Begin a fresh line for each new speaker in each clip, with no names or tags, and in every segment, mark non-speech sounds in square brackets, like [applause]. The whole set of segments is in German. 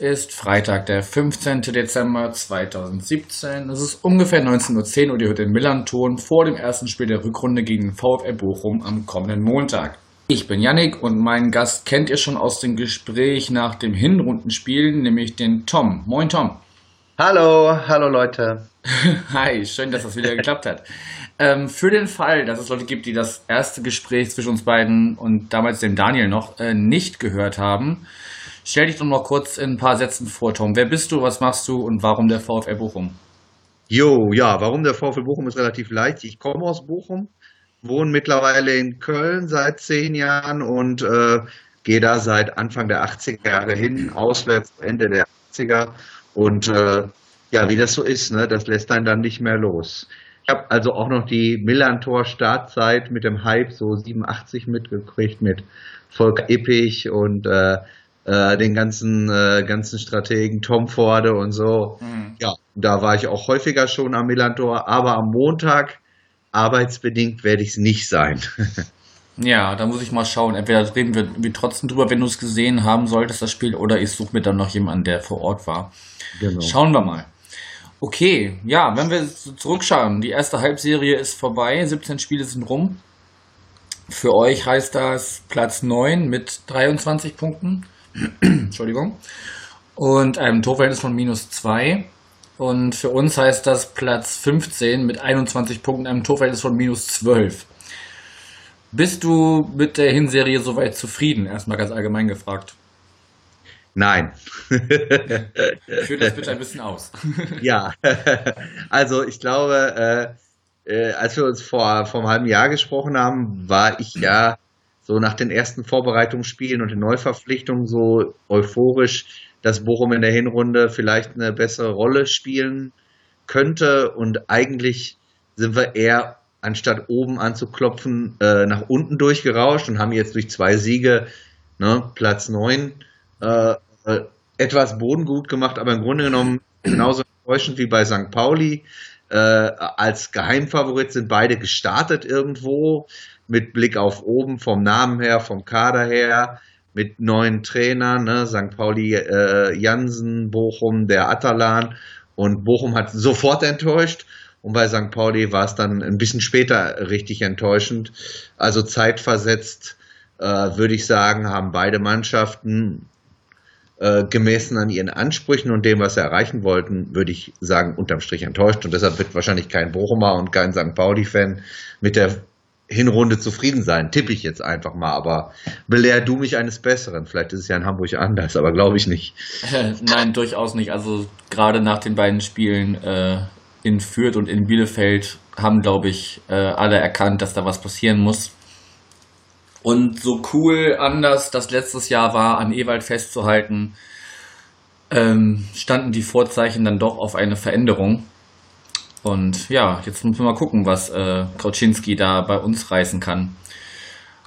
ist Freitag, der 15. Dezember 2017. Es ist ungefähr 19.10 Uhr und ihr hört den Millanton vor dem ersten Spiel der Rückrunde gegen den VfL Bochum am kommenden Montag. Ich bin Yannick und meinen Gast kennt ihr schon aus dem Gespräch nach dem Hinrundenspiel, nämlich den Tom. Moin Tom.
Hallo, hallo Leute. [laughs]
Hi, schön, dass das wieder geklappt hat. Ähm, für den Fall, dass es Leute gibt, die das erste Gespräch zwischen uns beiden und damals dem Daniel noch äh, nicht gehört haben, Stell dich doch mal kurz in ein paar Sätzen vor, Tom. Wer bist du, was machst du und warum der VfL Bochum?
Jo, ja, warum der VfL Bochum ist relativ leicht. Ich komme aus Bochum, wohne mittlerweile in Köln seit zehn Jahren und äh, gehe da seit Anfang der 80er Jahre hin, auswärts Ende der 80er. Und äh, ja, wie das so ist, ne, das lässt einen dann nicht mehr los. Ich habe also auch noch die Millantor-Startzeit mit dem Hype so 87 mitgekriegt mit Volker Ippich und äh, äh, den ganzen, äh, ganzen Strategen Tom Forde und so. Mhm. Ja, da war ich auch häufiger schon am Millantor, aber am Montag arbeitsbedingt werde ich es nicht sein. [laughs]
ja, da muss ich mal schauen. Entweder reden wir, wir trotzdem drüber, wenn du es gesehen haben solltest, das Spiel, oder ich suche mir dann noch jemanden, der vor Ort war. Genau. Schauen wir mal. Okay, ja, wenn wir zurückschauen, die erste Halbserie ist vorbei, 17 Spiele sind rum. Für euch heißt das Platz 9 mit 23 Punkten. [clears throat] Entschuldigung. Und einem Torverhältnis von minus 2. Und für uns heißt das Platz 15 mit 21 Punkten, einem Torverhältnis von minus 12. Bist du mit der Hinserie soweit zufrieden? Erstmal ganz allgemein gefragt.
Nein. [laughs]
Führt das bitte ein bisschen aus. [laughs] [laughs]
ja, also ich glaube, äh, äh, als wir uns vor, vor einem halben Jahr gesprochen haben, war ich ja so nach den ersten Vorbereitungsspielen und den Neuverpflichtungen so euphorisch, dass Bochum in der Hinrunde vielleicht eine bessere Rolle spielen könnte. Und eigentlich sind wir eher, anstatt oben anzuklopfen, äh, nach unten durchgerauscht und haben jetzt durch zwei Siege ne, Platz 9 äh, äh, etwas Boden gut gemacht, aber im Grunde genommen genauso enttäuschend wie bei St. Pauli. Äh, als Geheimfavorit sind beide gestartet irgendwo mit Blick auf oben, vom Namen her, vom Kader her, mit neuen Trainern, ne? St. Pauli äh, Jansen, Bochum, der Atalan. Und Bochum hat sofort enttäuscht. Und bei St. Pauli war es dann ein bisschen später richtig enttäuschend. Also zeitversetzt, äh, würde ich sagen, haben beide Mannschaften äh, gemessen an ihren Ansprüchen und dem, was sie erreichen wollten, würde ich sagen, unterm Strich enttäuscht. Und deshalb wird wahrscheinlich kein Bochumer und kein St. Pauli-Fan mit der Hinrunde zufrieden sein, tippe ich jetzt einfach mal, aber belehr du mich eines Besseren. Vielleicht ist es ja in Hamburg anders, aber glaube ich nicht.
Nein, durchaus nicht. Also gerade nach den beiden Spielen äh, in Fürth und in Bielefeld haben, glaube ich, äh, alle erkannt, dass da was passieren muss. Und so cool anders das letztes Jahr war, an Ewald festzuhalten, ähm, standen die Vorzeichen dann doch auf eine Veränderung. Und ja, jetzt müssen wir mal gucken, was äh, Krautschinski da bei uns reißen kann.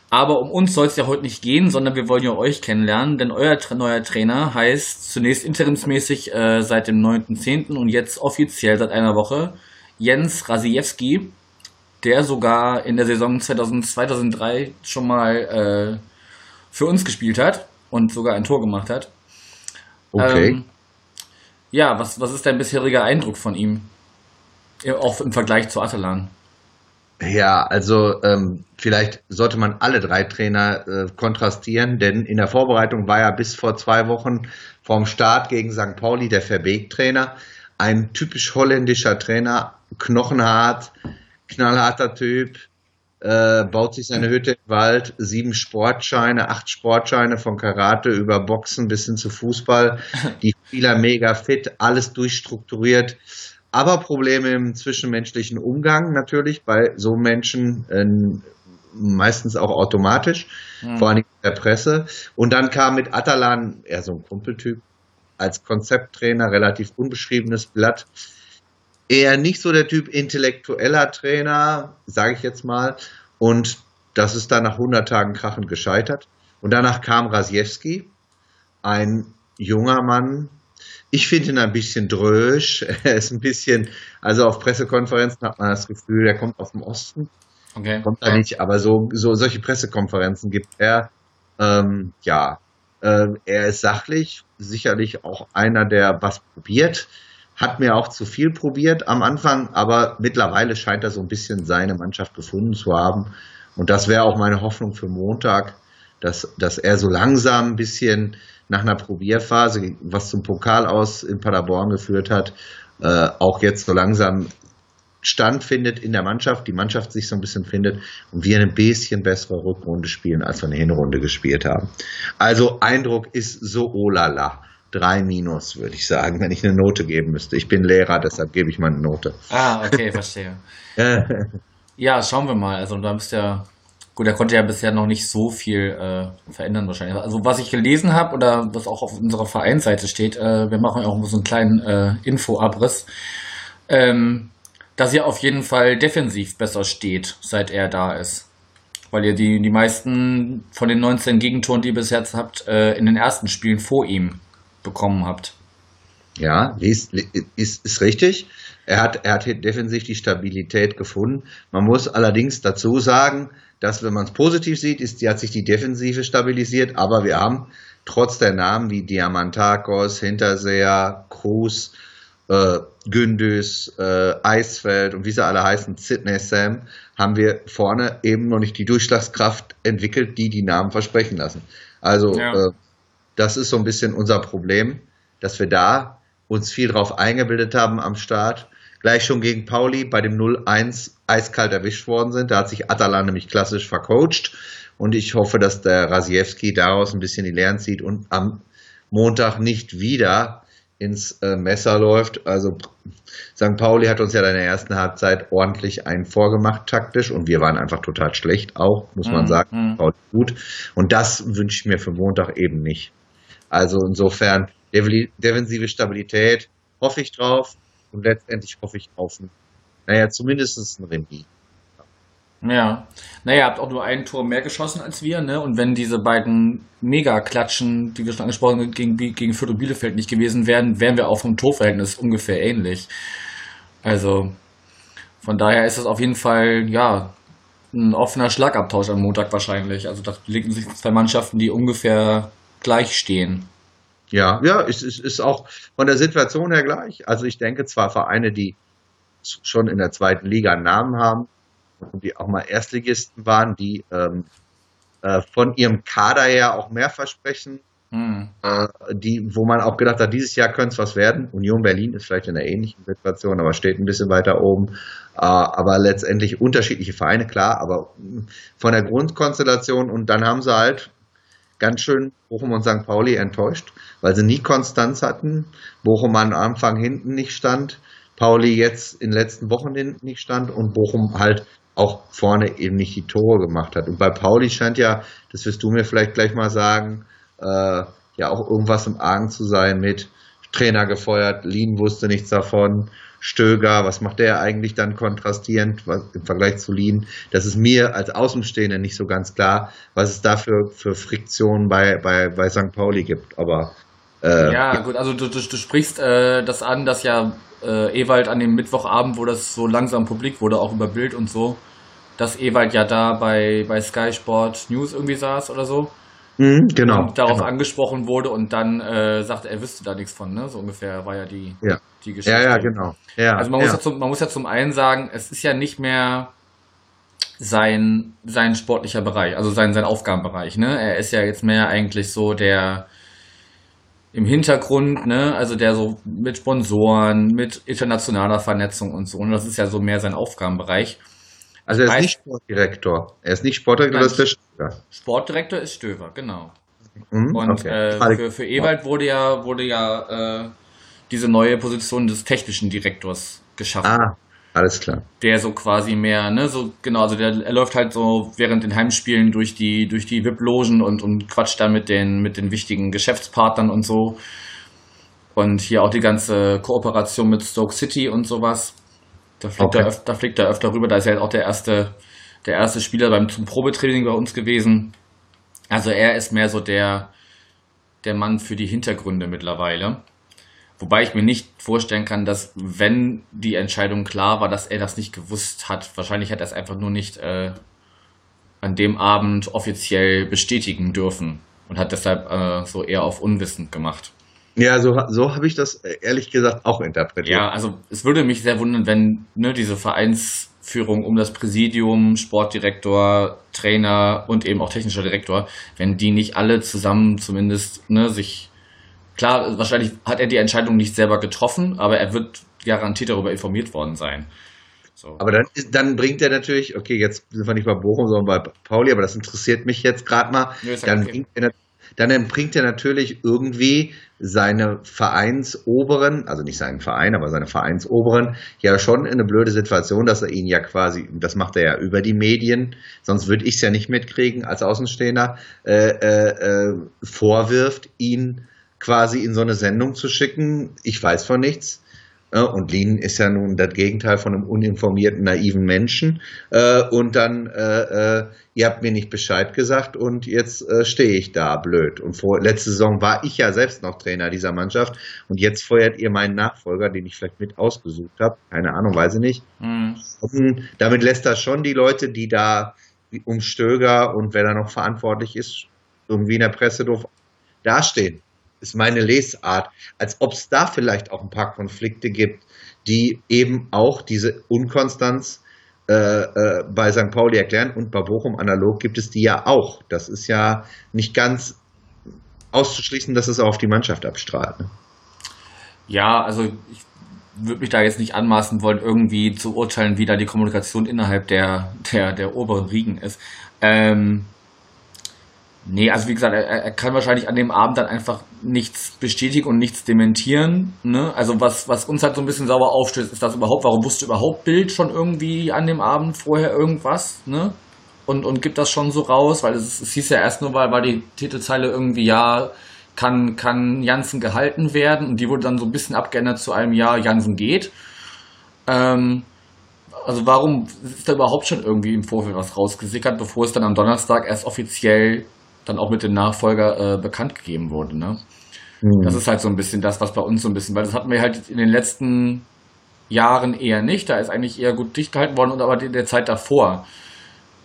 Aber um uns soll es ja heute nicht gehen, sondern wir wollen ja euch kennenlernen, denn euer neuer Trainer heißt zunächst interimsmäßig äh, seit dem 9.10. und jetzt offiziell seit einer Woche Jens Rasiewski, der sogar in der Saison 2002, 2003 schon mal äh, für uns gespielt hat und sogar ein Tor gemacht hat. Okay. Ähm, ja, was, was ist dein bisheriger Eindruck von ihm? Auch im Vergleich zu Atalan.
Ja, also ähm, vielleicht sollte man alle drei Trainer äh, kontrastieren, denn in der Vorbereitung war er bis vor zwei Wochen vom Start gegen St. Pauli der Verbeek-Trainer. Ein typisch holländischer Trainer, knochenhart, knallharter Typ, äh, baut sich seine Hütte im Wald, sieben Sportscheine, acht Sportscheine von Karate über Boxen bis hin zu Fußball. Die Spieler mega fit, alles durchstrukturiert aber Probleme im zwischenmenschlichen Umgang natürlich bei so Menschen äh, meistens auch automatisch, mhm. vor allem in der Presse. Und dann kam mit Atalan, eher so ein Kumpeltyp, als Konzepttrainer, relativ unbeschriebenes Blatt. Eher nicht so der Typ intellektueller Trainer, sage ich jetzt mal. Und das ist dann nach 100 Tagen krachend gescheitert. Und danach kam Rasiewski, ein junger Mann, Ich finde ihn ein bisschen drösch. [laughs] Er ist ein bisschen, also auf Pressekonferenzen hat man das Gefühl, er kommt aus dem Osten.
Okay.
Kommt er nicht, aber so, so solche Pressekonferenzen gibt er. Ähm, ja, äh, er ist sachlich, sicherlich auch einer, der was probiert. Hat mir auch zu viel probiert am Anfang, aber mittlerweile scheint er so ein bisschen seine Mannschaft gefunden zu haben. Und das wäre auch meine Hoffnung für Montag, dass, dass er so langsam ein bisschen nach einer Probierphase, was zum Pokal aus in Paderborn geführt hat, äh, auch jetzt so langsam Stand findet in der Mannschaft, die Mannschaft sich so ein bisschen findet und wir eine bisschen bessere Rückrunde spielen, als wir eine Hinrunde gespielt haben. Also Eindruck ist so oh la la. Drei Minus, würde ich sagen, wenn ich eine Note geben müsste. Ich bin Lehrer, deshalb gebe ich mal eine Note.
Ah, okay, verstehe. [laughs] ja, schauen wir mal. Also da bist ja, gut, er konnte ja bisher noch nicht so viel äh, verändern wahrscheinlich. Also was ich gelesen habe oder was auch auf unserer Vereinsseite steht, äh, wir machen auch so einen kleinen äh, Infoabriss, ähm, dass ihr auf jeden Fall defensiv besser steht, seit er da ist. Weil ihr die, die meisten von den 19 Gegentoren, die ihr bis jetzt habt, äh, in den ersten Spielen vor ihm bekommen habt.
Ja, ist, ist, ist richtig. Er hat, er hat defensiv die Stabilität gefunden. Man muss allerdings dazu sagen, dass, wenn man es positiv sieht, ist, die hat sich die Defensive stabilisiert, aber wir haben trotz der Namen wie Diamantakos, Hinterseher, Cruz, äh, Gündüz, äh, Eisfeld und wie sie alle heißen, Sidney Sam, haben wir vorne eben noch nicht die Durchschlagskraft entwickelt, die die Namen versprechen lassen. Also ja. äh, das ist so ein bisschen unser Problem, dass wir da uns viel drauf eingebildet haben am Start. Gleich schon gegen Pauli bei dem 0-1 eiskalt erwischt worden sind. Da hat sich Atalan nämlich klassisch vercoacht. Und ich hoffe, dass der Rasiewski daraus ein bisschen die Lehren zieht und am Montag nicht wieder ins äh, Messer läuft. Also St. Pauli hat uns ja in der ersten Halbzeit ordentlich einen vorgemacht taktisch und wir waren einfach total schlecht auch, muss man mhm. sagen. Mhm. Gut. Und das wünsche ich mir für Montag eben nicht. Also insofern defensive Stabilität hoffe ich drauf und letztendlich hoffe ich auf naja, zumindest ein Remis.
Ja, naja, habt auch nur ein Tor mehr geschossen als wir, ne? Und wenn diese beiden Mega-Klatschen, die wir schon angesprochen haben, gegen, gegen Fürth und Bielefeld nicht gewesen wären, wären wir auch vom Torverhältnis ungefähr ähnlich. Also, von daher ist es auf jeden Fall, ja, ein offener Schlagabtausch am Montag wahrscheinlich. Also, da liegen sich zwei Mannschaften, die ungefähr gleich stehen.
Ja, ja, es ist, ist auch von der Situation her gleich. Also, ich denke zwar Vereine, die schon in der zweiten Liga einen Namen haben, die auch mal Erstligisten waren, die ähm, äh, von ihrem Kader her auch mehr versprechen, hm. äh, die, wo man auch gedacht hat, dieses Jahr könnte es was werden. Union Berlin ist vielleicht in einer ähnlichen Situation, aber steht ein bisschen weiter oben. Äh, aber letztendlich unterschiedliche Vereine, klar, aber von der Grundkonstellation und dann haben sie halt ganz schön Bochum und St. Pauli enttäuscht, weil sie nie Konstanz hatten. Bochum am Anfang hinten nicht stand. Pauli jetzt in den letzten Wochen hinten nicht stand und Bochum halt auch vorne eben nicht die Tore gemacht hat. Und bei Pauli scheint ja, das wirst du mir vielleicht gleich mal sagen, äh, ja auch irgendwas im Argen zu sein mit Trainer gefeuert, Lien wusste nichts davon, Stöger, was macht der eigentlich dann kontrastierend was, im Vergleich zu Lien? Das ist mir als Außenstehender nicht so ganz klar, was es da für, für Friktionen bei, bei, bei St. Pauli gibt. Aber
äh, ja, gut, also du, du, du sprichst äh, das an, dass ja äh, Ewald an dem Mittwochabend, wo das so langsam publik wurde, auch über Bild und so, dass Ewald ja da bei, bei Sky Sport News irgendwie saß oder so.
Mhm, genau.
Und darauf
genau.
angesprochen wurde und dann äh, sagte, er wüsste da nichts von, ne? So ungefähr war ja die,
ja.
die Geschichte.
Ja, ja, genau. Ja,
also man,
ja.
Muss ja zum, man muss ja zum einen sagen, es ist ja nicht mehr sein, sein sportlicher Bereich, also sein, sein Aufgabenbereich, ne? Er ist ja jetzt mehr eigentlich so der im Hintergrund, ne, also der so mit Sponsoren, mit internationaler Vernetzung und so. Und das ist ja so mehr sein Aufgabenbereich.
Also er ist heißt, nicht Sportdirektor. Er ist nicht Sportdirektor, das ist der
Stöver. Sportdirektor ist Stöver, genau. Mhm, und okay. äh, für, für Ewald wurde ja, wurde ja äh, diese neue Position des technischen Direktors geschaffen.
Ah, alles klar.
Der so quasi mehr, ne, so, genau, also der, er läuft halt so während den Heimspielen durch die, durch die VIP-Logen und, und quatscht da mit den, mit den wichtigen Geschäftspartnern und so. Und hier auch die ganze Kooperation mit Stoke City und sowas. Da fliegt, okay. er, öfter, da fliegt er öfter rüber. Da ist er halt auch der erste, der erste Spieler beim zum Probetraining bei uns gewesen. Also er ist mehr so der, der Mann für die Hintergründe mittlerweile. Wobei ich mir nicht vorstellen kann, dass wenn die Entscheidung klar war, dass er das nicht gewusst hat. Wahrscheinlich hat er es einfach nur nicht äh, an dem Abend offiziell bestätigen dürfen und hat deshalb äh, so eher auf unwissend gemacht.
Ja, so, so habe ich das äh, ehrlich gesagt auch interpretiert.
Ja, also es würde mich sehr wundern, wenn ne, diese Vereinsführung um das Präsidium, Sportdirektor, Trainer und eben auch technischer Direktor, wenn die nicht alle zusammen zumindest ne, sich klar, wahrscheinlich hat er die Entscheidung nicht selber getroffen, aber er wird garantiert darüber informiert worden sein.
So. Aber dann, ist, dann bringt er natürlich, okay, jetzt sind wir nicht bei Bochum, sondern bei Pauli, aber das interessiert mich jetzt gerade mal. Ja, dann, bringt er, dann bringt er natürlich irgendwie seine Vereinsoberen, also nicht seinen Verein, aber seine Vereinsoberen, ja schon in eine blöde Situation, dass er ihn ja quasi, das macht er ja über die Medien, sonst würde ich es ja nicht mitkriegen als Außenstehender, äh, äh, äh, vorwirft, ihn quasi in so eine Sendung zu schicken. Ich weiß von nichts. Und Lean ist ja nun das Gegenteil von einem uninformierten, naiven Menschen. Äh, und dann, äh, äh, ihr habt mir nicht Bescheid gesagt und jetzt stehe ich da blöd. Und vor letzte Saison war ich ja selbst noch Trainer dieser Mannschaft und jetzt feuert ihr meinen Nachfolger, den ich vielleicht mit ausgesucht habe. Keine Ahnung, weiß ich nicht. Mhm. damit lässt er schon die Leute, die da um Stöger und wer da noch verantwortlich ist, irgendwie in der Presse doof dastehen ist meine Lesart, als ob es da vielleicht auch ein paar Konflikte gibt, die eben auch diese Unkonstanz äh, äh, bei St. Pauli erklären. Und bei Bochum analog gibt es die ja auch. Das ist ja nicht ganz auszuschließen, dass es auch auf die Mannschaft abstrahlt. Ne?
Ja, also ich würde mich da jetzt nicht anmaßen wollen, irgendwie zu urteilen, wie da die Kommunikation innerhalb der, der, der oberen Riegen ist. Ähm, Nee, also wie gesagt, er, er, kann wahrscheinlich an dem Abend dann einfach nichts bestätigen und nichts dementieren. Ne? Also was, was uns halt so ein bisschen sauber aufstößt, ist das überhaupt, warum wusste überhaupt Bild schon irgendwie an dem Abend vorher irgendwas, ne? Und, und gibt das schon so raus, weil es, es hieß ja erst nur, weil, weil die Titelzeile irgendwie, ja, kann, kann Jansen gehalten werden und die wurde dann so ein bisschen abgeändert zu einem Ja, Jansen geht. Ähm, also warum ist da überhaupt schon irgendwie im Vorfeld was rausgesickert, bevor es dann am Donnerstag erst offiziell dann auch mit dem Nachfolger äh, bekannt gegeben wurde. Ne? Mhm. Das ist halt so ein bisschen das, was bei uns so ein bisschen, weil das hatten wir halt in den letzten Jahren eher nicht. Da ist eigentlich eher gut dicht gehalten worden und aber in der Zeit davor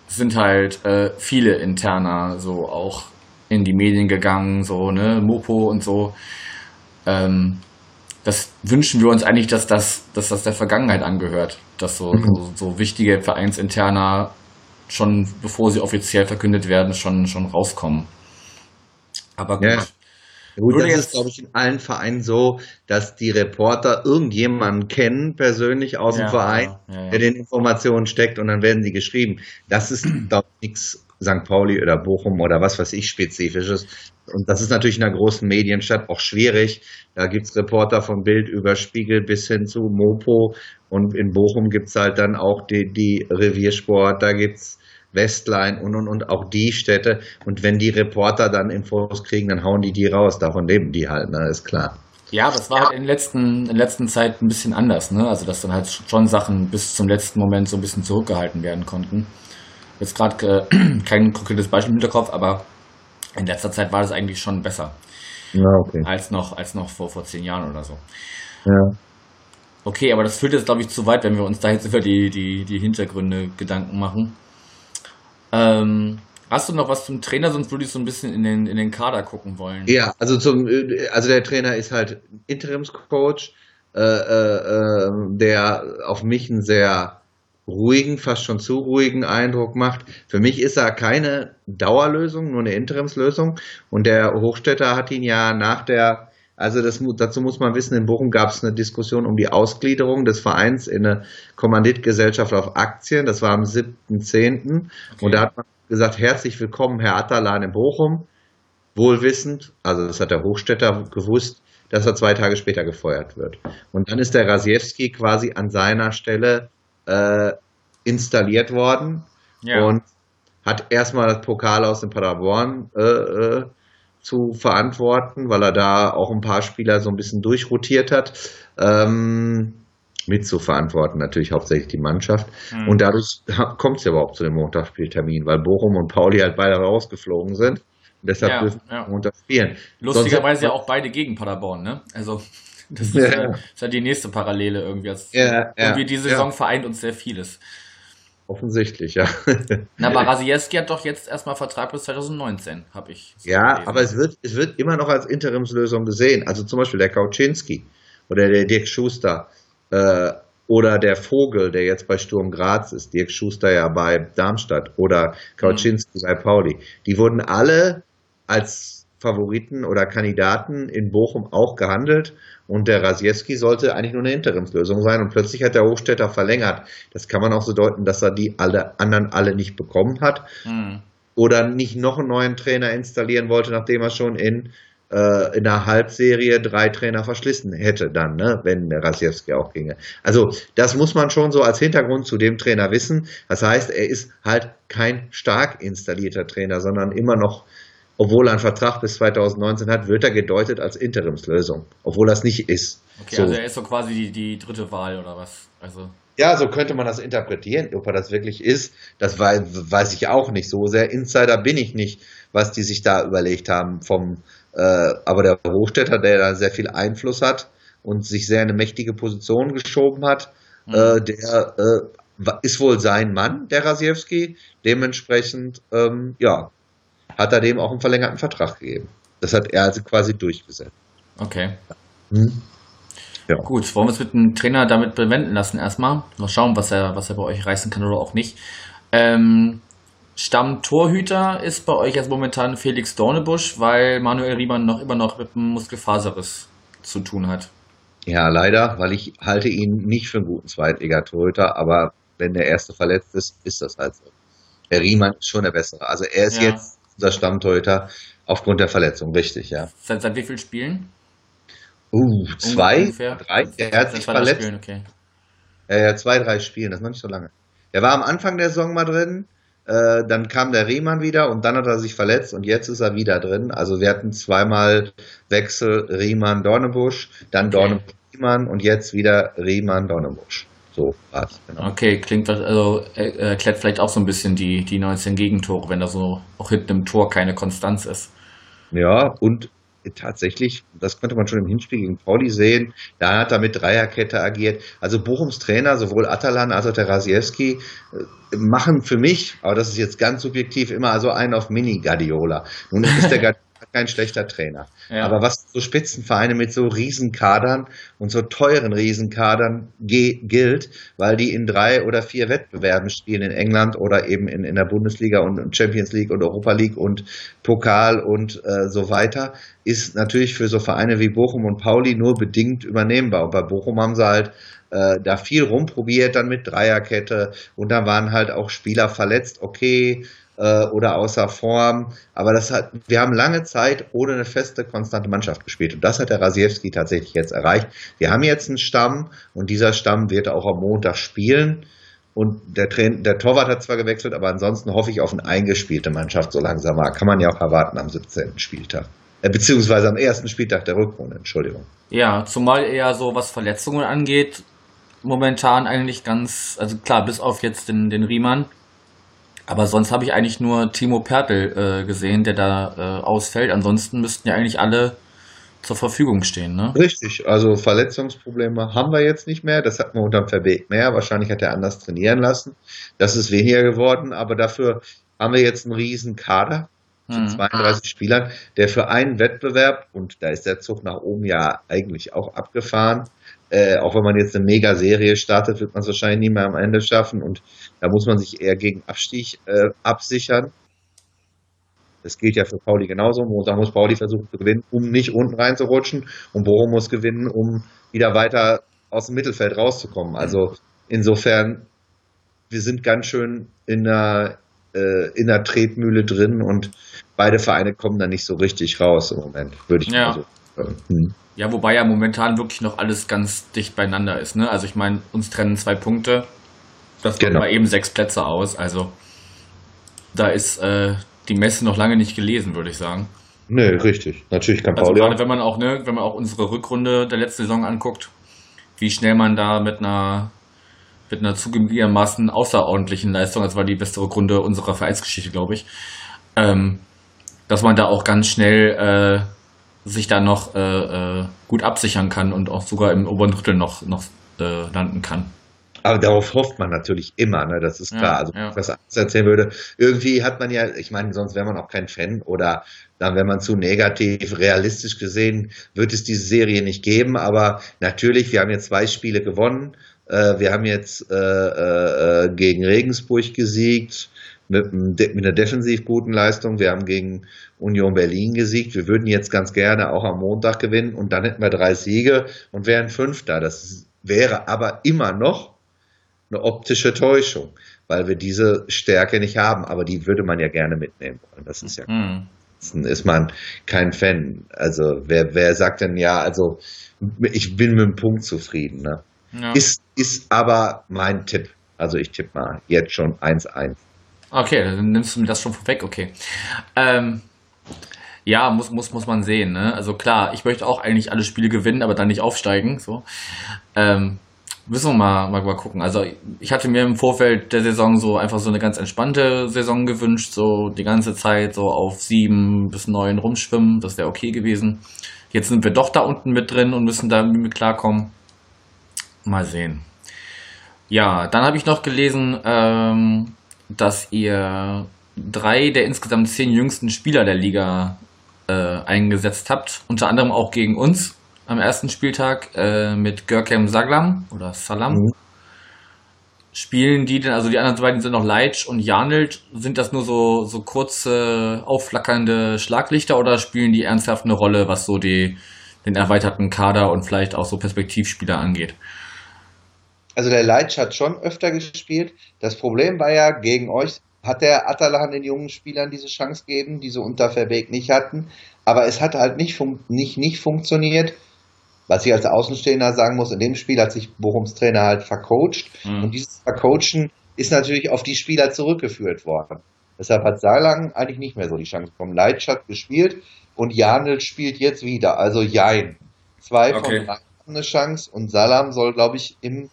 sind halt äh, viele interner so auch in die Medien gegangen, so, ne, Mopo und so. Ähm, das wünschen wir uns eigentlich, dass das, dass das der Vergangenheit angehört, dass so, mhm. so, so wichtige Vereinsinterner schon bevor sie offiziell verkündet werden, schon, schon rauskommen.
Aber gut. Ja. Gut, das ist, glaube ich, in allen Vereinen so, dass die Reporter irgendjemanden kennen, persönlich aus ja, dem Verein, ja, ja, der den Informationen steckt und dann werden sie geschrieben. Das ist, [clears throat] glaube ich, nichts St. Pauli oder Bochum oder was weiß ich Spezifisches. Und das ist natürlich in einer großen Medienstadt auch schwierig. Da gibt es Reporter von Bild über Spiegel bis hin zu Mopo. Und in Bochum gibt es halt dann auch die, die Reviersport, da gibt es Westline und, und, und auch die Städte. Und wenn die Reporter dann Infos kriegen, dann hauen die die raus. Davon leben die halt, ne? ist klar.
Ja, das war halt in, letzten, in letzten Zeit ein bisschen anders, ne? Also, dass dann halt schon Sachen bis zum letzten Moment so ein bisschen zurückgehalten werden konnten. Jetzt gerade äh, [clears throat] kein konkretes Beispiel im Hinterkopf, aber in letzter Zeit war das eigentlich schon besser. Ja, okay. Als noch, als noch vor, vor zehn Jahren oder so. Ja. Okay, aber das führt jetzt, glaube ich, zu weit, wenn wir uns da jetzt über die, die, die Hintergründe Gedanken machen. Ähm, hast du noch was zum Trainer, sonst würde ich so ein bisschen in den, in den Kader gucken wollen.
Ja, also zum, also der Trainer ist halt Interimscoach, äh, äh, der auf mich einen sehr ruhigen, fast schon zu ruhigen Eindruck macht. Für mich ist er keine Dauerlösung, nur eine Interimslösung. Und der Hochstädter hat ihn ja nach der, also das, dazu muss man wissen, in Bochum gab es eine Diskussion um die Ausgliederung des Vereins in eine Kommanditgesellschaft auf Aktien. Das war am 7.10. Okay. Und da hat man gesagt, herzlich willkommen, Herr Atalan in Bochum. Wohlwissend, also das hat der Hochstädter gewusst, dass er zwei Tage später gefeuert wird. Und dann ist der Rasiewski quasi an seiner Stelle äh, installiert worden ja. und hat erstmal das Pokal aus dem Paderborn äh, äh, zu verantworten, weil er da auch ein paar Spieler so ein bisschen durchrotiert hat. Ähm, mit zu verantworten, natürlich hauptsächlich die Mannschaft. Mhm. Und dadurch kommt es ja überhaupt zu dem Montagsspieltermin, weil Bochum und Pauli halt beide rausgeflogen sind. Und deshalb ja, dürfen
ja. Montag spielen. Lustigerweise ja auch beide gegen Paderborn, ne? Also. Das [laughs] ist ja, ja, ist ja die nächste Parallele irgendwie. Also ja, irgendwie die Saison vereint uns sehr vieles.
Offensichtlich, ja. [laughs]
Na, aber Rasieski hat doch jetzt erstmal Vertrag bis 2019, habe ich.
So ja, gelesen. aber es wird, es wird immer noch als Interimslösung gesehen. Also zum Beispiel der Kauczynski oder der Dirk Schuster äh, oder der Vogel, der jetzt bei Sturm Graz ist, Dirk Schuster ja bei Darmstadt oder Kauczynski mhm. bei Pauli. Die wurden alle als Favoriten oder Kandidaten in Bochum auch gehandelt und der Rasieski sollte eigentlich nur eine Interimslösung sein und plötzlich hat der Hochstädter verlängert. Das kann man auch so deuten, dass er die alle anderen alle nicht bekommen hat. Mhm. Oder nicht noch einen neuen Trainer installieren wollte, nachdem er schon in, äh, in der Halbserie drei Trainer verschlissen hätte, dann, ne, wenn der Rasiewski auch ginge. Also, das muss man schon so als Hintergrund zu dem Trainer wissen. Das heißt, er ist halt kein stark installierter Trainer, sondern immer noch obwohl er einen Vertrag bis 2019 hat, wird er gedeutet als Interimslösung, obwohl das nicht ist.
Okay, so. also er ist so quasi die, die dritte Wahl oder was? Also.
Ja, so könnte man das interpretieren. Ob er das wirklich ist, das weiß, weiß ich auch nicht. So sehr Insider bin ich nicht, was die sich da überlegt haben. Vom, äh, aber der Hochstädter, der da sehr viel Einfluss hat und sich sehr in eine mächtige Position geschoben hat, mhm. äh, der äh, ist wohl sein Mann, der Rasiewski. Dementsprechend, ähm, ja, hat er dem auch einen verlängerten Vertrag gegeben. Das hat er also quasi durchgesetzt.
Okay. Hm? Ja. Gut, wollen wir es mit dem Trainer damit bewenden lassen erstmal. Mal schauen, was er, was er bei euch reißen kann oder auch nicht. Ähm, Stammtorhüter ist bei euch jetzt momentan Felix Dornebusch, weil Manuel Riemann noch immer noch mit einem Muskelfaserriss zu tun hat.
Ja, leider, weil ich halte ihn nicht für einen guten Zweitligatorhüter, aber wenn der erste verletzt ist, ist das halt so. Der Riemann ist schon der bessere. Also er ist ja. jetzt unser Stammtorhüter, aufgrund der Verletzung, richtig, ja.
Seit, seit wie vielen Spielen?
Uh, zwei, Ungefähr? drei. Er hat sich verletzt. Spielen, okay. Ja, zwei, drei Spielen, das ist noch nicht so lange. Er war am Anfang der Saison mal drin, äh, dann kam der Riemann wieder und dann hat er sich verletzt und jetzt ist er wieder drin. Also wir hatten zweimal Wechsel Riemann-Dornebusch, dann okay. Dornebusch-Riemann und jetzt wieder Riemann-Dornebusch. So
war's, genau. Okay, klingt also erklärt vielleicht auch so ein bisschen die, die 19 Gegentore, wenn da so auch hinten im Tor keine Konstanz ist.
Ja, und tatsächlich, das konnte man schon im Hinspiel gegen Pauli sehen, da hat er mit Dreierkette agiert. Also Bochums Trainer, sowohl Atalan als auch der Rasiewski, äh, machen für mich, aber das ist jetzt ganz subjektiv, immer also einen auf Mini-Guardiola. Nun ist der [laughs] kein schlechter Trainer. Ja. Aber was so Spitzenvereine mit so Riesenkadern und so teuren Riesenkadern gilt, weil die in drei oder vier Wettbewerben spielen in England oder eben in, in der Bundesliga und Champions League und Europa League und Pokal und äh, so weiter, ist natürlich für so Vereine wie Bochum und Pauli nur bedingt übernehmbar. Und bei Bochum haben sie halt äh, da viel rumprobiert, dann mit Dreierkette und da waren halt auch Spieler verletzt, okay, äh, oder außer Form. Aber das hat, wir haben lange Zeit ohne eine feste, konstante Mannschaft gespielt. Und das hat der Rasiewski tatsächlich jetzt erreicht. Wir haben jetzt einen Stamm und dieser Stamm wird auch am Montag spielen. Und der, Train der Torwart hat zwar gewechselt, aber ansonsten hoffe ich auf eine eingespielte Mannschaft so langsam mal. Kann man ja auch erwarten am 17. Spieltag. Äh, beziehungsweise am ersten Spieltag der Rückrunde, Entschuldigung.
Ja, zumal eher so, was Verletzungen angeht, momentan eigentlich ganz, also klar, bis auf jetzt den, den Riemann, aber sonst habe ich eigentlich nur Timo Pertl äh, gesehen, der da äh, ausfällt. Ansonsten müssten ja eigentlich alle zur Verfügung stehen, ne?
Richtig, also Verletzungsprobleme haben wir jetzt nicht mehr. Das hatten wir unter dem Verweg mehr. Wahrscheinlich hat er anders trainieren lassen. Das ist weniger geworden, aber dafür haben wir jetzt einen riesen Kader hm. 32 Spielern, der für einen Wettbewerb, und da ist der Zug nach oben ja eigentlich auch abgefahren, äh, auch wenn man jetzt eine Mega-Serie startet, wird man es wahrscheinlich nie mehr am Ende schaffen und da muss man sich eher gegen Abstieg äh, absichern. Das gilt ja für Pauli genauso. Da muss Pauli versuchen zu gewinnen, um nicht unten reinzurutschen und Bochum muss gewinnen, um wieder weiter aus dem Mittelfeld rauszukommen. Also insofern, wir sind ganz schön in der, äh, in der Tretmühle drin und beide Vereine kommen da nicht so richtig raus im Moment, würde ich
ja.
mal so sagen. Hm.
Ja, wobei ja momentan wirklich noch alles ganz dicht beieinander ist. Ne? Also ich meine, uns trennen zwei Punkte. Das genau. mal eben sechs Plätze aus. Also da ist äh, die Messe noch lange nicht gelesen, würde ich sagen.
Nee, richtig. Natürlich kann
also Pauli gerade wenn man auch, ne, wenn man auch unsere Rückrunde der letzten Saison anguckt, wie schnell man da mit einer mit einer zugegebenermaßen außerordentlichen Leistung, das war die beste Rückrunde unserer Vereinsgeschichte, glaube ich, ähm, dass man da auch ganz schnell äh, sich da noch äh, äh, gut absichern kann und auch sogar im oberen Drittel noch, noch äh, landen kann.
Aber darauf hofft man natürlich immer, ne? das ist klar.
Ja,
also,
ja.
was ich erzählen würde, irgendwie hat man ja, ich meine, sonst wäre man auch kein Fan oder dann wäre man zu negativ. Realistisch gesehen wird es diese Serie nicht geben, aber natürlich, wir haben jetzt zwei Spiele gewonnen. Äh, wir haben jetzt äh, äh, äh, gegen Regensburg gesiegt mit, mit einer defensiv guten Leistung. Wir haben gegen Union Berlin gesiegt. Wir würden jetzt ganz gerne auch am Montag gewinnen und dann hätten wir drei Siege und wären Fünfter. Das wäre aber immer noch eine optische Täuschung, weil wir diese Stärke nicht haben, aber die würde man ja gerne mitnehmen wollen. Das ist ja
Hm.
Ansonsten ist man kein Fan. Also wer, wer sagt denn ja, also ich bin mit dem Punkt zufrieden. Ne?
Ja.
Ist, ist aber mein Tipp. Also ich tippe mal jetzt schon 1-1.
Okay, dann nimmst du mir das schon vorweg, okay. Ähm, ja, muss, muss, muss man sehen, ne? Also klar, ich möchte auch eigentlich alle Spiele gewinnen, aber dann nicht aufsteigen, so. Ähm, müssen wir mal, mal, mal gucken. Also ich hatte mir im Vorfeld der Saison so einfach so eine ganz entspannte Saison gewünscht, so die ganze Zeit so auf sieben bis neun rumschwimmen, das wäre okay gewesen. Jetzt sind wir doch da unten mit drin und müssen da mit klarkommen. Mal sehen. Ja, dann habe ich noch gelesen, ähm, dass ihr drei der insgesamt zehn jüngsten Spieler der Liga äh, eingesetzt habt. Unter anderem auch gegen uns am ersten Spieltag äh, mit Görkem Saglam oder Salam.
Mhm.
Spielen die denn, also die anderen beiden sind noch Leitsch und Janelt, sind das nur so, so kurze, aufflackernde Schlaglichter oder spielen die ernsthaft eine Rolle, was so die, den erweiterten Kader und vielleicht auch so Perspektivspieler angeht?
Also der Leitsch hat schon öfter gespielt. Das Problem war ja, gegen euch hat der Atalan den jungen Spielern diese Chance gegeben, die sie unter Verbeek nicht hatten. Aber es hat halt nicht, nicht, nicht funktioniert. Was ich als Außenstehender sagen muss, in dem Spiel hat sich Bochums Trainer halt vercoacht.
Mhm.
Und dieses Vercoachen ist natürlich auf die Spieler zurückgeführt worden. Deshalb hat Saarlang eigentlich nicht mehr so die Chance bekommen. Leitsch hat gespielt und Janel spielt jetzt wieder. Also Jein. Zwei
Okay.
von drei haben eine Chance und Salam soll, glaube ich, im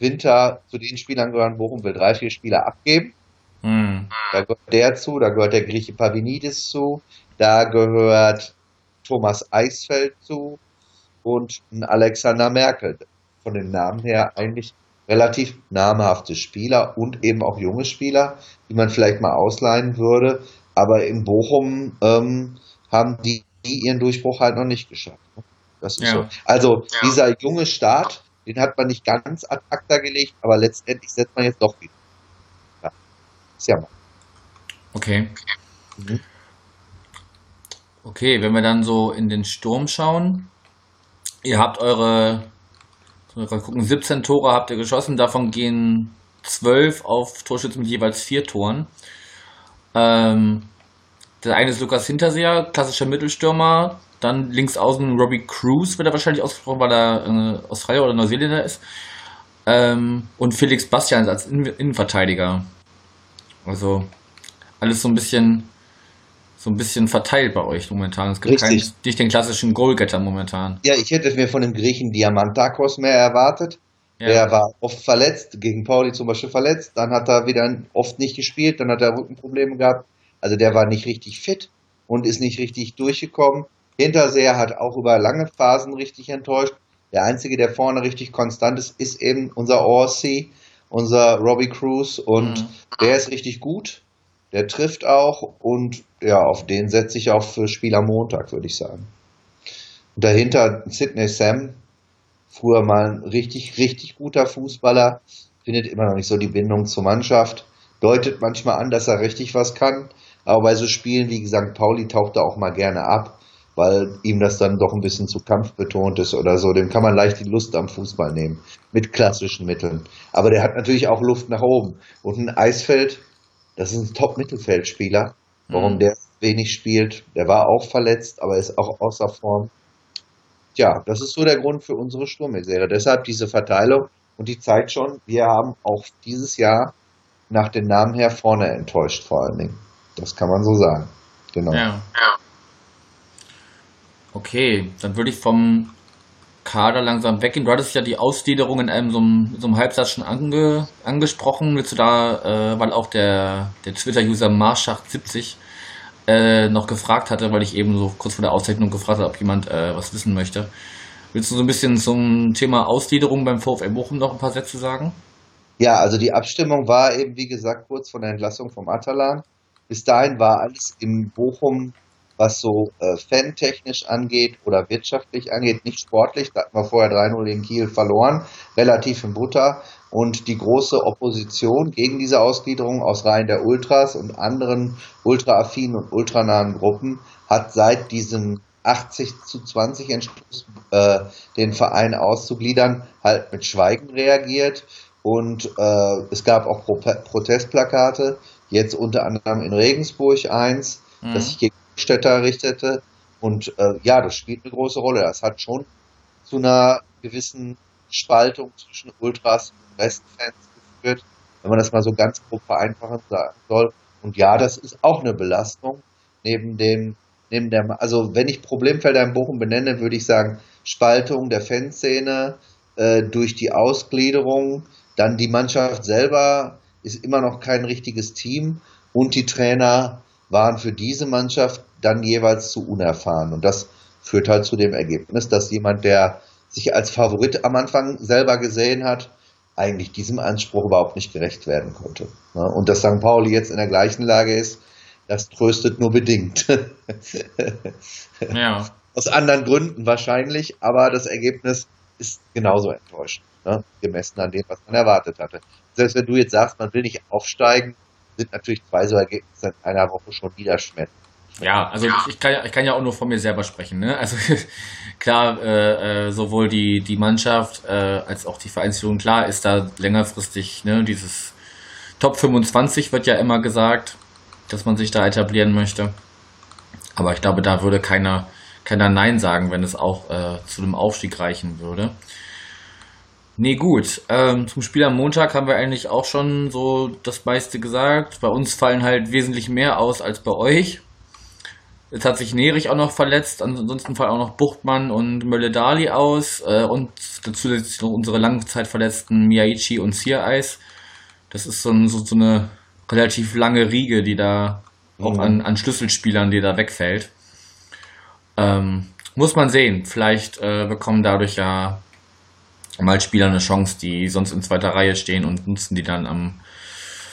Winter zu den Spielern gehören. Bochum will drei, vier Spieler abgeben.
Hm.
Da gehört der zu, da gehört der Grieche Pavinidis zu, da gehört Thomas Eisfeld zu und ein Alexander Merkel. Von den Namen her eigentlich relativ namhafte Spieler und eben auch junge Spieler, die man vielleicht mal ausleihen würde. Aber in Bochum ähm, haben die, die ihren Durchbruch halt noch nicht geschafft. ne? Das ist
Ja.
so. Also dieser junge Start, den hat man nicht ganz ad acta gelegt, aber letztendlich setzt man jetzt doch wieder. Ja. Ist ja mal.
Okay.
Mhm.
Okay, wenn wir dann so in den Sturm schauen, ihr habt eure, gucken, 17 Tore habt ihr geschossen, davon gehen 12 auf Torschützen mit jeweils vier Toren. Ähm, der eine ist Lukas Hinterseher, klassischer Mittelstürmer. Dann links außen Robbie Cruz wird er wahrscheinlich ausgesprochen, weil er äh, Australier oder Neuseeländer ist. Ähm, und Felix Bastian als Innen Innenverteidiger. Also alles so ein bisschen so ein bisschen verteilt bei euch momentan. Es gibt keinen, nicht den klassischen Goalgetter momentan.
Ja, ich hätte mir von dem Griechen Diamantakos mehr erwartet.
Ja.
Der war oft verletzt, gegen Pauli zum Beispiel verletzt, dann hat er wieder oft nicht gespielt, dann hat er Rückenprobleme gehabt. Also der war nicht richtig fit und ist nicht richtig durchgekommen. Hinterseher hat auch über lange Phasen richtig enttäuscht. Der einzige, der vorne richtig konstant ist, ist eben unser Orsi, unser Robbie Cruz und
Mhm.
der ist richtig gut. Der trifft auch und ja, auf den setze ich auch für Spiel am Montag, würde ich sagen. Und dahinter Sidney Sam, früher mal ein richtig, richtig guter Fußballer, findet immer noch nicht so die Bindung zur Mannschaft, deutet manchmal an, dass er richtig was kann, aber bei so Spielen wie St. Pauli taucht er auch mal gerne ab, weil ihm das dann doch ein bisschen zu kampfbetont ist oder so. Dem kann man leicht die Lust am Fußball nehmen, mit klassischen Mitteln. Aber der hat natürlich auch Luft nach oben. Und ein Eisfeld, das ist ein Top-Mittelfeldspieler. Warum
Mhm.
der wenig spielt, der war auch verletzt, aber ist auch außer Form. Tja, das ist so der Grund für unsere Sturmmisere. Deshalb diese Verteilung und die zeigt schon, wir haben auch dieses Jahr nach den Namen her vorne enttäuscht, vor allen Dingen. Das kann man so sagen. Genau.
Ja. Okay, dann würde ich vom Kader langsam weggehen. Du hattest ja die Ausgliederung in einem so einem, so einem Halbsatz schon ange, angesprochen. Willst du da, äh, weil auch der, der Twitter-User Marschacht70 äh, noch gefragt hatte, weil ich eben so kurz vor der Auszeichnung gefragt habe, ob jemand äh, was wissen möchte. Willst du so ein bisschen zum Thema Ausgliederung beim VfL Bochum noch ein paar Sätze sagen?
Ja, also die Abstimmung war eben, wie gesagt, kurz vor der Entlassung vom Atalan. Bis dahin war alles im Bochum, was so äh, fantechnisch angeht oder wirtschaftlich angeht, nicht sportlich. Da hatten wir vorher 3-0 in Kiel verloren, relativ im Butter. Und die große Opposition gegen diese Ausgliederung aus Reihen der Ultras und anderen ultraaffinen und ultranahen Gruppen hat seit diesem 80 zu 20 Entschluss, äh, den Verein auszugliedern, halt mit Schweigen reagiert. Und äh, es gab auch Pro Protestplakate, jetzt unter anderem in Regensburg eins, mhm. das sich gegen Städter richtete. Und äh, ja, das spielt eine große Rolle. Das hat schon zu einer gewissen Spaltung zwischen Ultras Restfans geführt, wenn man das mal so ganz grob vereinfachend sagen soll. Und ja, das ist auch eine Belastung neben dem, neben der, also wenn ich Problemfelder in Bochum benenne, würde ich sagen Spaltung der Fanszene äh, durch die Ausgliederung, dann die Mannschaft selber ist immer noch kein richtiges Team und die Trainer waren für diese Mannschaft dann jeweils zu unerfahren. Und das führt halt zu dem Ergebnis, dass jemand, der sich als Favorit am Anfang selber gesehen hat, eigentlich diesem Anspruch überhaupt nicht gerecht werden konnte. Und dass St. Pauli jetzt in der gleichen Lage ist, das tröstet nur bedingt. ja. [laughs] Aus anderen Gründen wahrscheinlich, aber das Ergebnis ist genauso enttäuschend, ne? gemessen an dem, was man erwartet hatte. Selbst wenn du jetzt sagst, man will nicht aufsteigen, sind natürlich zwei so Ergebnisse in einer Woche schon wieder schmettern.
Ja, also ja. Ich, kann, ich kann ja auch nur von mir selber sprechen. Ne? Also [laughs] klar, äh, äh, sowohl die, die Mannschaft äh, als auch die Vereinsführung, klar ist da längerfristig ne, dieses Top 25 wird ja immer gesagt, dass man sich da etablieren möchte. Aber ich glaube, da würde keiner, keiner Nein sagen, wenn es auch äh, zu einem Aufstieg reichen würde. Nee, gut. Ähm, zum Spiel am Montag haben wir eigentlich auch schon so das meiste gesagt. Bei uns fallen halt wesentlich mehr aus als bei euch. Jetzt hat sich Nerich auch noch verletzt, ansonsten fallen auch noch Buchtmann und Mölle-Dali aus äh, und dazu noch unsere Langzeitverletzten Miyaichi und Ziereis. Das ist so, so, so, eine relativ lange Riege, die da mhm. auch an, an, Schlüsselspielern, die da wegfällt. Ähm, muss man sehen. Vielleicht äh, bekommen dadurch ja mal Spieler eine Chance, die sonst in zweiter Reihe stehen und nutzen die dann am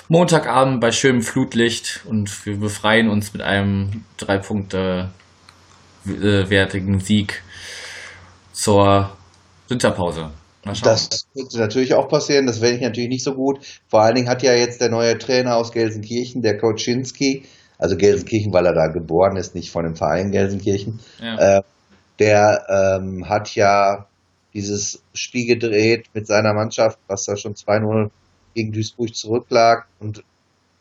Montagabend bei schönem Flutlicht und wir befreien uns mit einem drei Punkte äh, wertigen Sieg zur Winterpause.
Das könnte natürlich auch passieren, das wäre ich natürlich nicht so gut. Vor allen Dingen hat ja jetzt der neue Trainer aus Gelsenkirchen, der Koczynski, also Gelsenkirchen, weil er da geboren ist, nicht von dem Verein Gelsenkirchen, ja. äh, der ähm, hat ja dieses Spiel gedreht mit seiner Mannschaft, was da schon 2-0 gegen Duisburg zurücklag und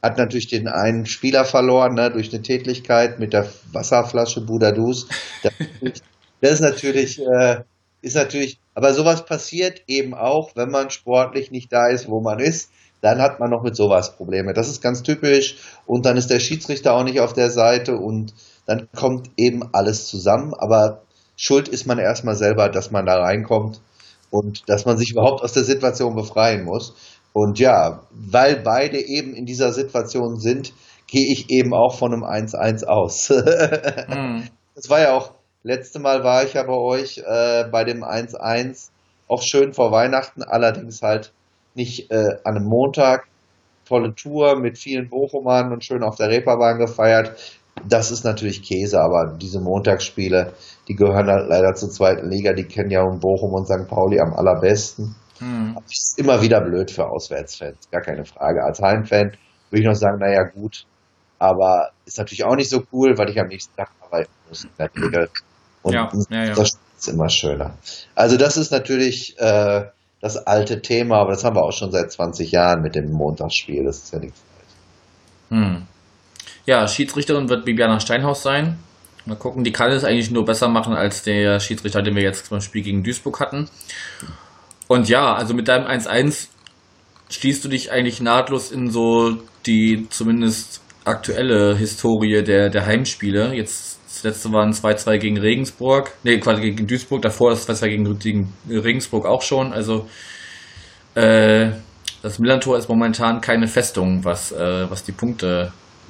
hat natürlich den einen Spieler verloren, ne, durch eine Tätigkeit mit der Wasserflasche Budadus. Das ist natürlich, äh, ist natürlich, aber sowas passiert eben auch, wenn man sportlich nicht da ist, wo man ist. Dann hat man noch mit sowas Probleme. Das ist ganz typisch. Und dann ist der Schiedsrichter auch nicht auf der Seite und dann kommt eben alles zusammen. Aber schuld ist man erstmal selber, dass man da reinkommt und dass man sich überhaupt aus der Situation befreien muss. Und ja, weil beide eben in dieser Situation sind, gehe ich eben auch von einem 1-1 aus. [laughs] mhm. Das war ja auch, letzte Mal war ich ja bei euch äh, bei dem 1-1 auch schön vor Weihnachten, allerdings halt nicht äh, an einem Montag. Tolle Tour mit vielen Bochumern und schön auf der Reeperbahn gefeiert. Das ist natürlich Käse, aber diese Montagsspiele, die gehören halt leider zur zweiten Liga, die kennen ja Bochum und St. Pauli am allerbesten. Hm. Ist immer wieder blöd für Auswärtsfans, gar keine Frage. Als Heimfan würde ich noch sagen, naja, gut. Aber ist natürlich auch nicht so cool, weil ich am nächsten Tag arbeiten muss in der Regel. Und ja, ja, ja. das ist immer schöner. Also das ist natürlich äh, das alte Thema, aber das haben wir auch schon seit 20 Jahren mit dem Montagsspiel. Das ist ja nichts
Neues. Hm. Ja, Schiedsrichterin wird Bibiana Steinhaus sein. Mal gucken, die kann es eigentlich nur besser machen als der Schiedsrichter, den wir jetzt beim Spiel gegen Duisburg hatten. Und ja, also mit deinem 1-1 schließt du dich eigentlich nahtlos in so die zumindest aktuelle Historie der, der Heimspiele. Jetzt das letzte waren 2-2 gegen Regensburg, nee, quasi gegen Duisburg, davor das 2-2 gegen, gegen Regensburg auch schon. Also äh, das Millantor ist momentan keine Festung, was, äh, was die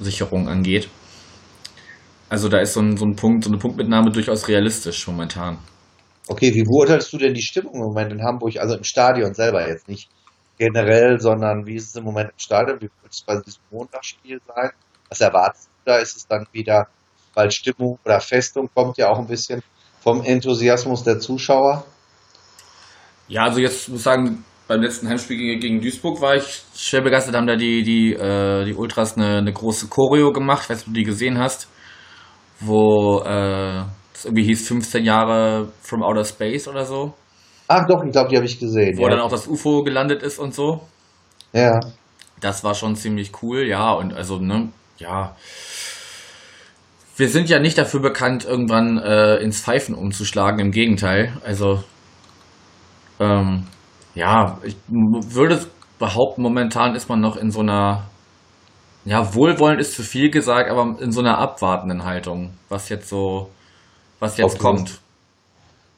Punktesicherung angeht. Also da ist so ein, so ein Punkt, so eine Punktmitnahme durchaus realistisch momentan.
Okay, wie beurteilst du denn die Stimmung im Moment in Hamburg? Also im Stadion selber jetzt nicht generell, sondern wie ist es im Moment im Stadion? Wie wird es bei diesem Montagsspiel sein? Was erwartest du da? Ist es dann wieder, weil Stimmung oder Festung kommt ja auch ein bisschen vom Enthusiasmus der Zuschauer?
Ja, also jetzt muss ich sagen, beim letzten Heimspiel gegen, Duisburg war ich schwer begeistert, haben da die, die, äh, die Ultras eine, eine große Choreo gemacht, weißt du, ob du die gesehen hast, wo äh, das irgendwie hieß 15 Jahre from Outer Space oder so,
Ach doch, ich glaube, die habe ich gesehen.
wo
ja.
dann auch das UFO gelandet ist und so.
ja.
Das war schon ziemlich cool, ja, und also, ne, ja. Wir sind ja nicht dafür bekannt, irgendwann äh, ins Pfeifen umzuschlagen, im Gegenteil. Also, ähm, ja, ich würde behaupten, momentan ist man noch in so einer, ja, wohlwollend ist zu viel gesagt, aber in so einer abwartenden Haltung, was jetzt so, was jetzt
Okay.
kommt.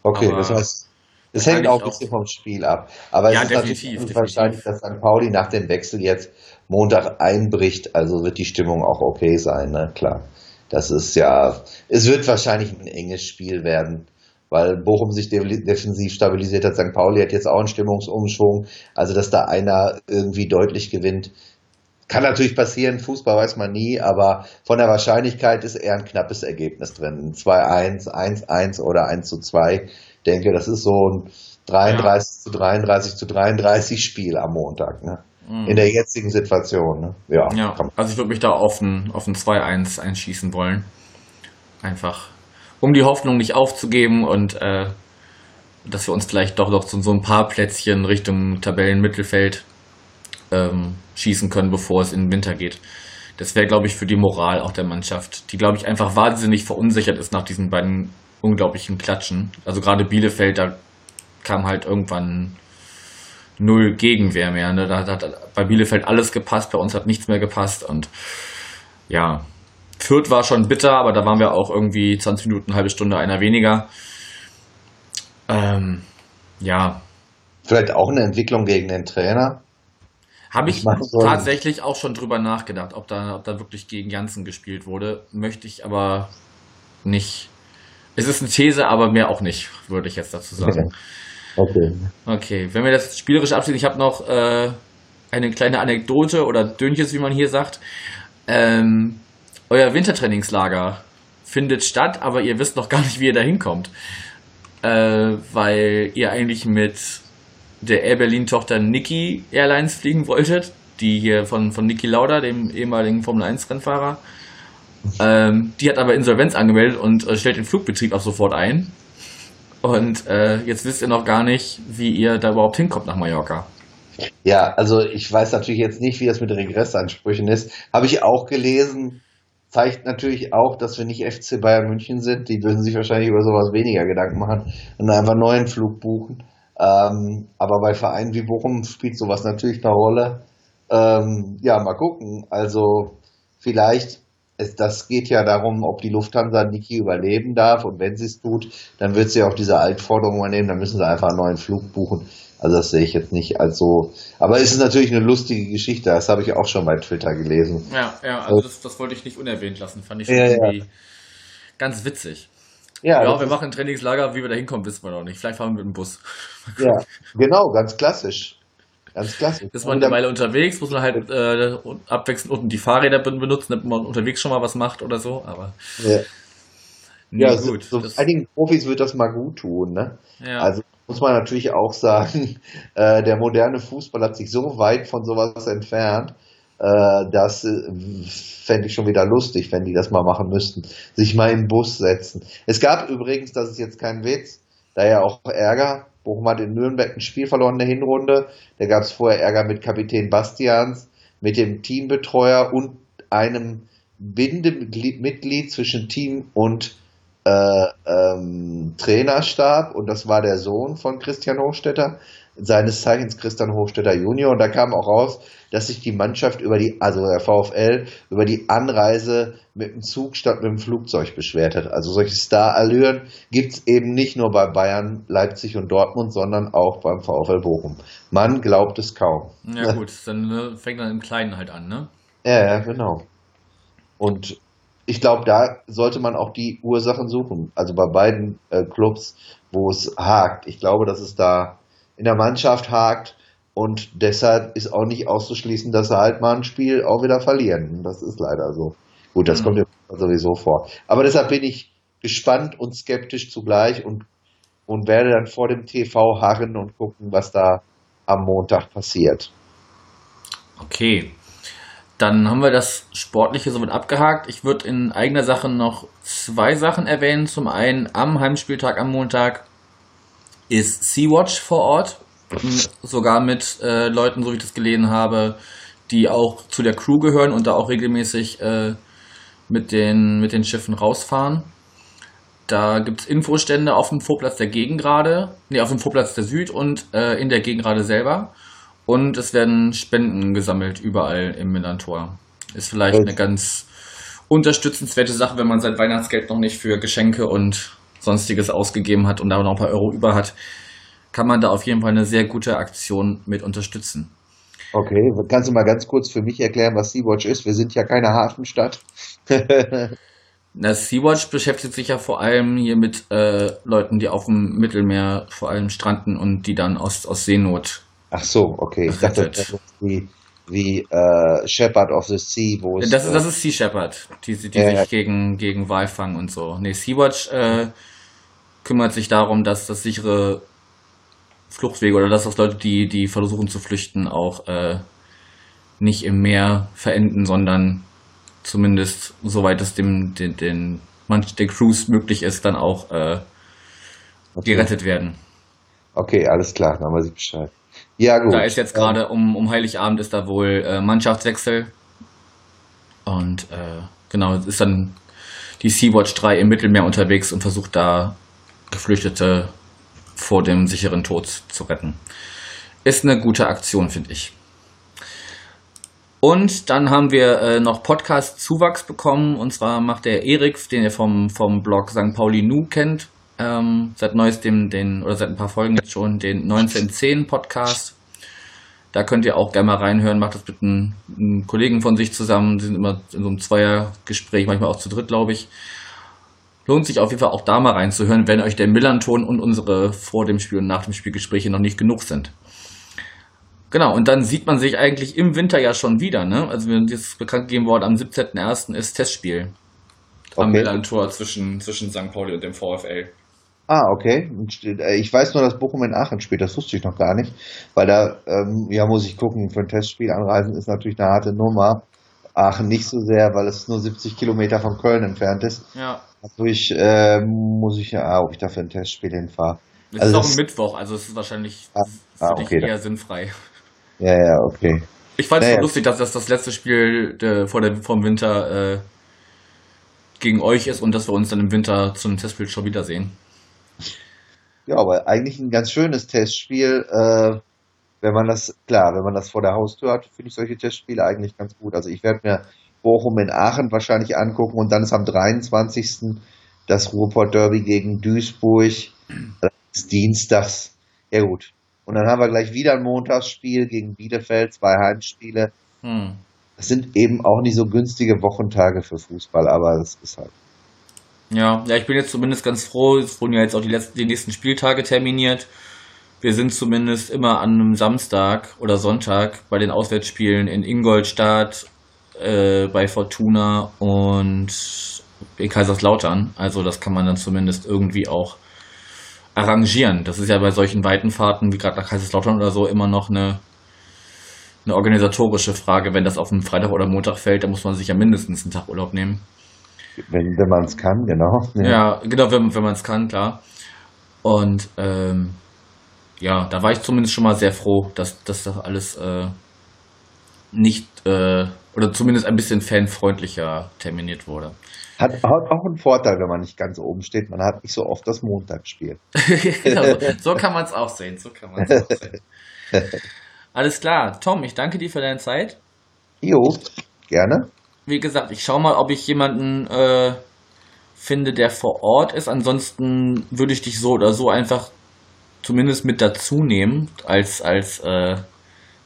Okay,
Aber
das heißt, es hängt auch ein bisschen vom Spiel ab. Aber
Ja,
es ist
definitiv,
natürlich wahrscheinlich, dass St. Pauli nach dem Wechsel jetzt Montag einbricht, also wird die Stimmung auch okay sein, ne? Klar. Das ist ja, es wird wahrscheinlich ein enges Spiel werden, weil Bochum sich de- defensiv stabilisiert hat. St. Pauli hat jetzt auch einen Stimmungsumschwung. Also, dass da einer irgendwie deutlich gewinnt, kann natürlich passieren. Fußball weiß man nie, aber von der Wahrscheinlichkeit ist eher ein knappes Ergebnis drin. 2-1, 1-1 oder 1 zu 2. Ich denke, das ist so ein 33 zu 33 zu 33 Spiel am Montag, ne? In der jetzigen Situation, ne? Ja,
Mhm. Ja, also ich würde mich da auf ein, auf ein 2-1 einschießen wollen. Einfach, um die Hoffnung nicht aufzugeben und äh, dass wir uns vielleicht doch noch so, so ein paar Plätzchen Richtung Tabellenmittelfeld ähm, schießen können, bevor es in den Winter geht. Das wäre, glaube ich, für die Moral auch der Mannschaft, die, glaube ich, einfach wahnsinnig verunsichert ist nach diesen beiden unglaublichen Klatschen. Also gerade Bielefeld, da kam halt irgendwann null Gegenwehr mehr. Ne? Da hat bei Bielefeld alles gepasst, bei uns hat nichts mehr gepasst und ja, Fürth war schon bitter, aber da waren wir auch irgendwie 20 Minuten, eine halbe Stunde, einer weniger. Ähm, ja,
Vielleicht auch eine Entwicklung gegen den Trainer.
habe ich
Ich so-
tatsächlich auch schon drüber nachgedacht, ob da, ob da wirklich gegen Janssen gespielt wurde. Möchte ich aber nicht. Es ist eine These, aber mehr auch nicht, würde ich jetzt dazu sagen.
Okay.
Okay, wenn wir das spielerisch abschließen, ich habe noch äh, eine kleine Anekdote oder Dönches, wie man hier sagt. Ähm, euer Wintertrainingslager findet statt, aber ihr wisst noch gar nicht, wie ihr da hinkommt. Äh, weil ihr eigentlich mit der Air Berlin-Tochter Niki Airlines fliegen wolltet, die hier von, von Niki Lauda, dem ehemaligen Formel-1-Rennfahrer. Ähm, die hat aber Insolvenz angemeldet und äh, stellt den Flugbetrieb ab sofort ein. Und äh, jetzt wisst ihr noch gar nicht, wie ihr da überhaupt hinkommt nach Mallorca.
Ja, also ich weiß natürlich jetzt nicht, wie das mit Regressansprüchen ist. Habe ich auch gelesen. Zeigt natürlich auch, dass wir nicht FC Bayern München sind. Die würden sich wahrscheinlich über sowas weniger Gedanken machen und einfach einen neuen Flug buchen. Ähm, aber bei Vereinen wie Bochum spielt sowas natürlich eine Rolle. Ähm, ja, mal gucken. Also vielleicht, es, das geht ja darum, ob die Lufthansa Niki überleben darf. Und wenn sie es tut, dann wird sie auch diese Altforderung übernehmen. Dann müssen sie einfach einen neuen Flug buchen. Also das sehe ich jetzt nicht als so. Aber es ist natürlich eine lustige Geschichte. Das habe ich auch schon bei Twitter gelesen.
Ja, ja, also das, das wollte ich nicht unerwähnt lassen. Fand ich
Ja, ja.
irgendwie ganz witzig.
Ja,
Ja, wir machen ein Trainingslager, wie wir da hinkommen, wissen wir noch nicht. Vielleicht fahren wir mit dem Bus. [laughs]
ja, genau, ganz klassisch. Ganz klassisch.
Ist man eine Weile unterwegs, muss man halt äh, abwechselnd unten die Fahrräder ben- benutzen, damit man unterwegs schon mal was macht oder so. Aber
ja,
nee,
ja, so,
gut.
so
das,
einigen Profis wird das mal gut tun. Ne?
ja.
Also muss man natürlich auch sagen, [laughs] äh, der moderne Fußball hat sich so weit von sowas entfernt, äh, das äh, fände ich schon wieder lustig, wenn die das mal machen müssten. Sich mal den Bus setzen. Es gab übrigens, das ist jetzt kein Witz, daher auch Ärger. Bochum hat in Nürnberg ein Spiel verloren in der Hinrunde. Da gab es vorher Ärger mit Kapitän Bastians, mit dem Teambetreuer und einem Bindemitglied zwischen Team und äh, ähm, Trainerstab und das war der Sohn von Christian Hochstetter, seines Zeichens Christian Hochstetter Junior. Und da kam auch raus, dass sich die Mannschaft über die, also der VfL, über die Anreise mit dem Zug statt mit dem Flugzeug beschwert hat. Also solche Star-Allüren gibt's eben nicht nur bei Bayern, Leipzig und Dortmund, sondern auch beim VfL Bochum. Man glaubt es kaum.
ja gut, dann äh, fängt dann im Kleinen halt an, ne?
Ja, ja, genau. Und ich glaube, da sollte man auch die Ursachen suchen. Also bei beiden äh, Clubs, wo es hakt. Ich glaube, dass es da in der Mannschaft hakt und deshalb ist auch nicht auszuschließen, dass sie halt mal ein Spiel auch wieder verlieren. Das ist leider so. Gut, das mhm. kommt ja sowieso vor. Aber deshalb bin ich gespannt und skeptisch zugleich und, und werde dann vor dem TV harren und gucken, was da am Montag passiert.
Okay. Dann haben wir das Sportliche somit abgehakt. Ich würde in eigener Sache noch zwei Sachen erwähnen. Zum einen am Heimspieltag am Montag ist Sea-Watch vor Ort. Sogar mit äh, Leuten, so wie ich das gelesen habe, die auch zu der Crew gehören und da auch regelmäßig äh, mit, den, mit den Schiffen rausfahren. Da gibt es Infostände auf dem Vorplatz der Gegengrade, nee, auf dem Vorplatz der Süd und äh, in der Gegengrade selber. Und es werden Spenden gesammelt überall im Millantor. Ist vielleicht eine ganz unterstützenswerte Sache, wenn man sein Weihnachtsgeld noch nicht für Geschenke und sonstiges ausgegeben hat und da noch ein paar Euro über hat, kann man da auf jeden Fall eine sehr gute Aktion mit unterstützen.
Okay, kannst du mal ganz kurz für mich erklären, was Sea-Watch ist? Wir sind ja keine Hafenstadt. [laughs]
Na, Sea-Watch beschäftigt sich ja vor allem hier mit äh, Leuten, die auf dem Mittelmeer vor allem stranden und die dann aus, aus Seenot
Ach so, okay. Ich dachte, das ist wie, wie äh, Shepherd of the Sea, wo
es. Das, das ist Sea Shepherd, die, die ja, sich ja. gegen, gegen Walfang und so. Nee, Sea-Watch äh, kümmert sich darum, dass das sichere Fluchtwege oder dass das Leute, die, die versuchen zu flüchten, auch äh, nicht im Meer verenden, sondern zumindest soweit es dem den, den, manch, den Crews möglich ist, dann auch äh, okay. gerettet werden.
Okay, alles klar, dann weiß ich Bescheid.
Ja, gut. Da ist jetzt gerade um, um Heiligabend ist da wohl äh, Mannschaftswechsel. Und äh, genau, ist dann die Sea-Watch 3 im Mittelmeer unterwegs und versucht da Geflüchtete vor dem sicheren Tod zu retten. Ist eine gute Aktion, finde ich. Und dann haben wir äh, noch Podcast-Zuwachs bekommen. Und zwar macht der Erik, den ihr vom, vom Blog St. Pauli Nu kennt, ähm, seit neuestem den, oder seit ein paar Folgen jetzt schon, den 1910 Podcast. Da könnt ihr auch gerne mal reinhören. Macht das mit einem, einem Kollegen von sich zusammen. Die sind immer in so einem Zweiergespräch, manchmal auch zu dritt, glaube ich. Lohnt sich auf jeden Fall auch da mal reinzuhören, wenn euch der Millanton und unsere vor dem Spiel und nach dem Spiel Gespräche noch nicht genug sind. Genau, und dann sieht man sich eigentlich im Winter ja schon wieder, ne? Also wenn jetzt bekannt gegeben worden, am 17.01. ist Testspiel. Okay. Am Millantor zwischen, zwischen St. Pauli und dem VfL.
Ah, okay. Äh, ich weiß nur, dass Bochum in Aachen spielt. Das wusste ich noch gar nicht. Weil da, ähm, ja, muss ich gucken, für ein Testspiel anreisen ist natürlich eine harte Nummer. Aachen nicht so sehr, weil es nur 70 Kilometer von Köln entfernt ist.
Ja.
Dadurch äh, muss ich ja, ob ich dafür ein Testspiel hinfahre.
Es also ist auch ein Mittwoch, also es ist wahrscheinlich ah, für ah, okay, dich eher sinnfrei.
Ja, ja, okay.
Ich fand es naja. lustig, dass das das letzte Spiel der, vor der, vom Winter äh, gegen euch ist und dass wir uns dann im Winter zu einem Testspiel schon wiedersehen.
Ja, aber eigentlich ein ganz schönes Testspiel. Äh, wenn man das, klar, wenn man das vor der Haustür hat, finde ich solche Testspiele eigentlich ganz gut. Also ich werde mir Bochum in Aachen wahrscheinlich angucken und dann ist am 23. das Ruhrport Derby gegen Duisburg. Das ist dienstags. Ja gut. Und dann haben wir gleich wieder ein Montagsspiel gegen Bielefeld, zwei Heimspiele. Hm. Das sind eben auch nicht so günstige Wochentage für Fußball, aber das ist halt.
Ja, ja, ich bin jetzt zumindest ganz froh. Es wurden ja jetzt auch die, letzten, die nächsten Spieltage terminiert. Wir sind zumindest immer an einem Samstag oder Sonntag bei den Auswärtsspielen in Ingolstadt, äh, bei Fortuna und in Kaiserslautern. Also das kann man dann zumindest irgendwie auch arrangieren. Das ist ja bei solchen weiten Fahrten wie gerade nach Kaiserslautern oder so immer noch eine, eine organisatorische Frage. Wenn das auf einen Freitag oder Montag fällt, dann muss man sich ja mindestens einen Tag Urlaub nehmen.
Wenn, wenn man es kann, genau. [laughs]
Ja, ja genau, wenn, wenn man es kann, klar. Und ähm, ja, da war ich zumindest schon mal sehr froh, dass, dass das alles äh, nicht äh, oder zumindest ein bisschen fanfreundlicher terminiert wurde.
Hat, hat auch einen Vorteil, wenn man nicht ganz oben steht. Man hat nicht so oft das Montagsspiel. [laughs]
genau, so kann man es auch sehen. So kann man auch sehen. [laughs] Alles klar, Tom, ich danke dir für deine Zeit.
Jo, gerne
wie gesagt, ich schaue mal, ob ich jemanden äh, finde, der vor Ort ist. Ansonsten würde ich dich so oder so einfach zumindest mit dazu nehmen, als, als äh,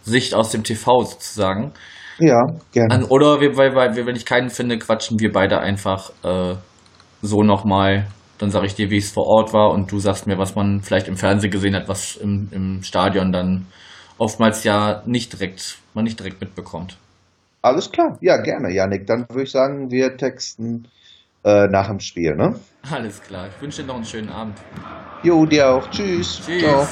Sicht aus dem TV sozusagen.
Ja, gerne.
An, oder wir, weil, weil, wenn ich keinen finde, quatschen wir beide einfach äh, so nochmal. Dann sage ich dir, wie es vor Ort war und du sagst mir, was man vielleicht im Fernsehen gesehen hat, was im, im Stadion dann oftmals ja nicht direkt, man nicht direkt mitbekommt.
Alles klar, ja, gerne, Janik. Dann würde ich sagen, wir texten äh, nach dem Spiel, ne?
Alles klar. Ich wünsche dir noch einen schönen Abend.
Jo, dir auch. Tschüss.
Tschüss.
Ciao.